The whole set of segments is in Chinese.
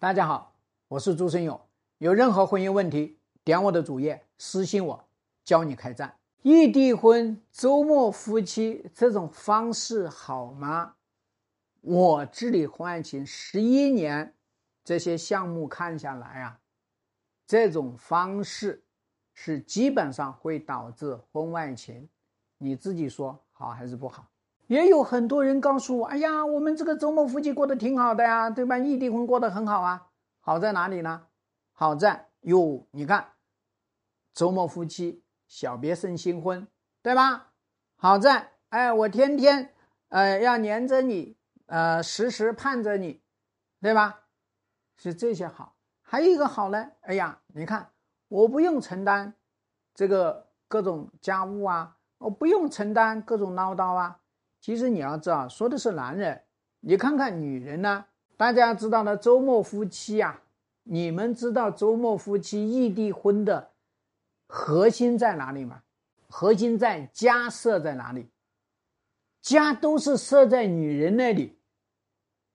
大家好，我是朱生勇。有任何婚姻问题，点我的主页私信我，教你开战。异地婚、周末夫妻这种方式好吗？我治理婚外情十一年，这些项目看下来啊，这种方式是基本上会导致婚外情。你自己说好还是不好？也有很多人告诉我：“哎呀，我们这个周末夫妻过得挺好的呀，对吧？异地婚过得很好啊，好在哪里呢？好在哟，你看，周末夫妻小别胜新婚，对吧？好在哎，我天天呃要黏着你，呃时时盼着你，对吧？是这些好。还有一个好呢，哎呀，你看，我不用承担这个各种家务啊，我不用承担各种唠叨啊。”其实你要知道，说的是男人，你看看女人呢？大家知道的周末夫妻啊，你们知道周末夫妻异地婚的核心在哪里吗？核心在家设在哪里？家都是设在女人那里，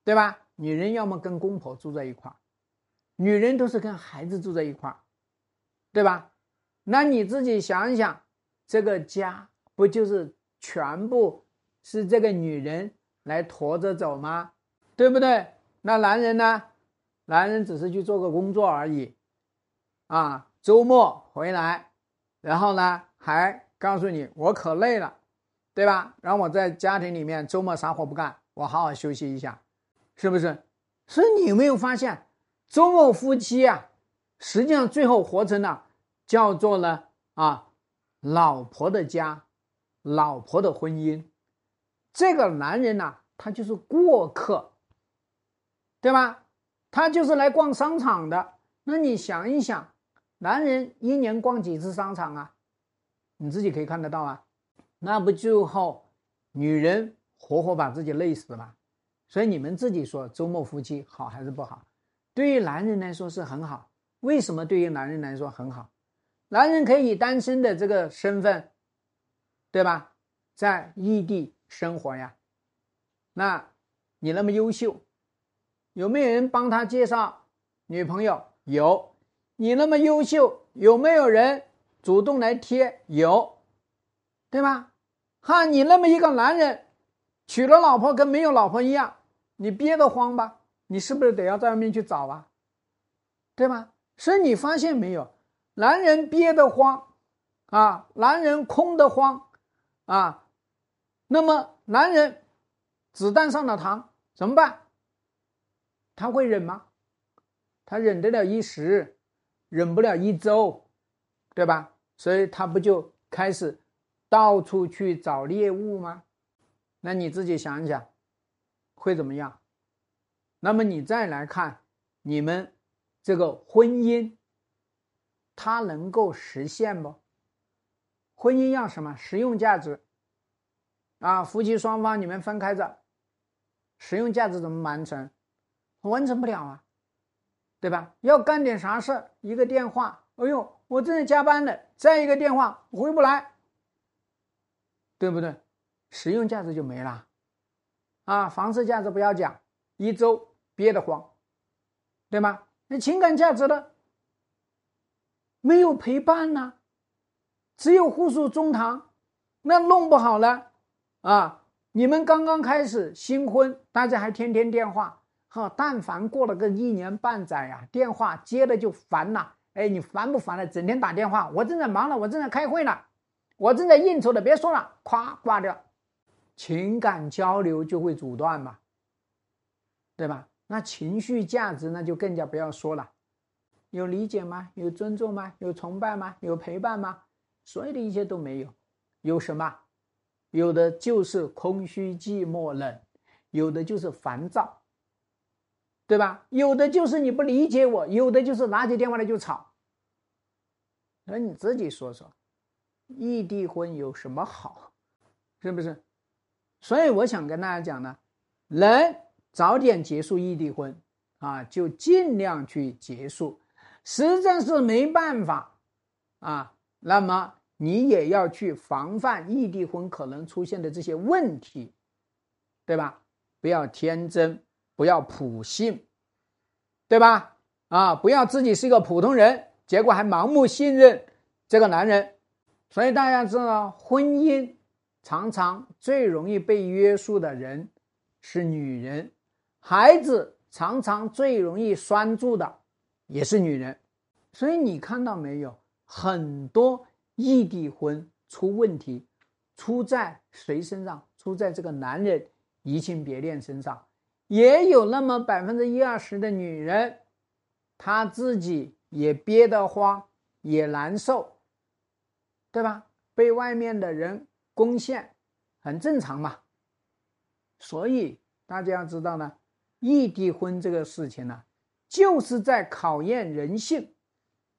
对吧？女人要么跟公婆住在一块儿，女人都是跟孩子住在一块儿，对吧？那你自己想一想，这个家不就是全部？是这个女人来驮着走吗？对不对？那男人呢？男人只是去做个工作而已，啊，周末回来，然后呢还告诉你我可累了，对吧？让我在家庭里面周末啥活不干，我好好休息一下，是不是？所以你有没有发现，周末夫妻啊，实际上最后活成了叫做呢啊，老婆的家，老婆的婚姻。这个男人呐，他就是过客，对吧？他就是来逛商场的。那你想一想，男人一年逛几次商场啊？你自己可以看得到啊。那不就后女人活活把自己累死了？所以你们自己说，周末夫妻好还是不好？对于男人来说是很好。为什么对于男人来说很好？男人可以以单身的这个身份，对吧？在异地。生活呀，那你那么优秀，有没有人帮他介绍女朋友？有。你那么优秀，有没有人主动来贴？有，对吧？哈，你那么一个男人，娶了老婆跟没有老婆一样，你憋得慌吧？你是不是得要在外面去找啊？对吧？所以你发现没有，男人憋得慌啊，男人空得慌啊。那么，男人子弹上了膛怎么办？他会忍吗？他忍得了一时，忍不了一周，对吧？所以他不就开始到处去找猎物吗？那你自己想一想，会怎么样？那么你再来看你们这个婚姻，它能够实现不？婚姻要什么？实用价值。啊，夫妻双方你们分开着，使用价值怎么完成？完成不了啊，对吧？要干点啥事一个电话，哎呦，我正在加班呢，再一个电话回不来，对不对？使用价值就没了。啊，房子价值不要讲，一周憋得慌，对吗？那情感价值呢？没有陪伴呢，只有互诉衷肠，那弄不好了。啊，你们刚刚开始新婚，大家还天天电话，哈，但凡过了个一年半载呀，电话接了就烦了。哎，你烦不烦了？整天打电话，我正在忙了，我正在开会呢，我正在应酬的，别说了，咵挂掉，情感交流就会阻断嘛，对吧？那情绪价值那就更加不要说了，有理解吗？有尊重吗？有崇拜吗？有陪伴吗？所有的一切都没有，有什么？有的就是空虚、寂寞、冷，有的就是烦躁，对吧？有的就是你不理解我，有的就是拿起电话来就吵。那你自己说说，异地婚有什么好？是不是？所以我想跟大家讲呢，能早点结束异地婚啊，就尽量去结束。实在是没办法啊，那么。你也要去防范异地婚可能出现的这些问题，对吧？不要天真，不要普信，对吧？啊，不要自己是一个普通人，结果还盲目信任这个男人。所以大家知道，婚姻常常最容易被约束的人是女人，孩子常常最容易拴住的也是女人。所以你看到没有，很多异地婚出问题，出在谁身上？出在这个男人移情别恋身上。也有那么百分之一二十的女人，她自己也憋得慌，也难受，对吧？被外面的人攻陷，很正常嘛。所以大家要知道呢，异地婚这个事情呢，就是在考验人性，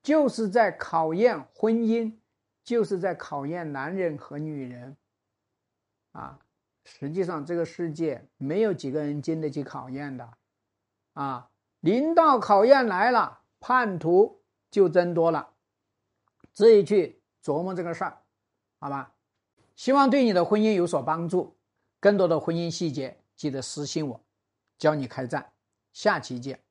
就是在考验婚姻，就是在考验男人和女人，啊。实际上，这个世界没有几个人经得起考验的，啊，临到考验来了，叛徒就增多了，自己去琢磨这个事儿，好吧？希望对你的婚姻有所帮助。更多的婚姻细节，记得私信我，教你开战。下期见。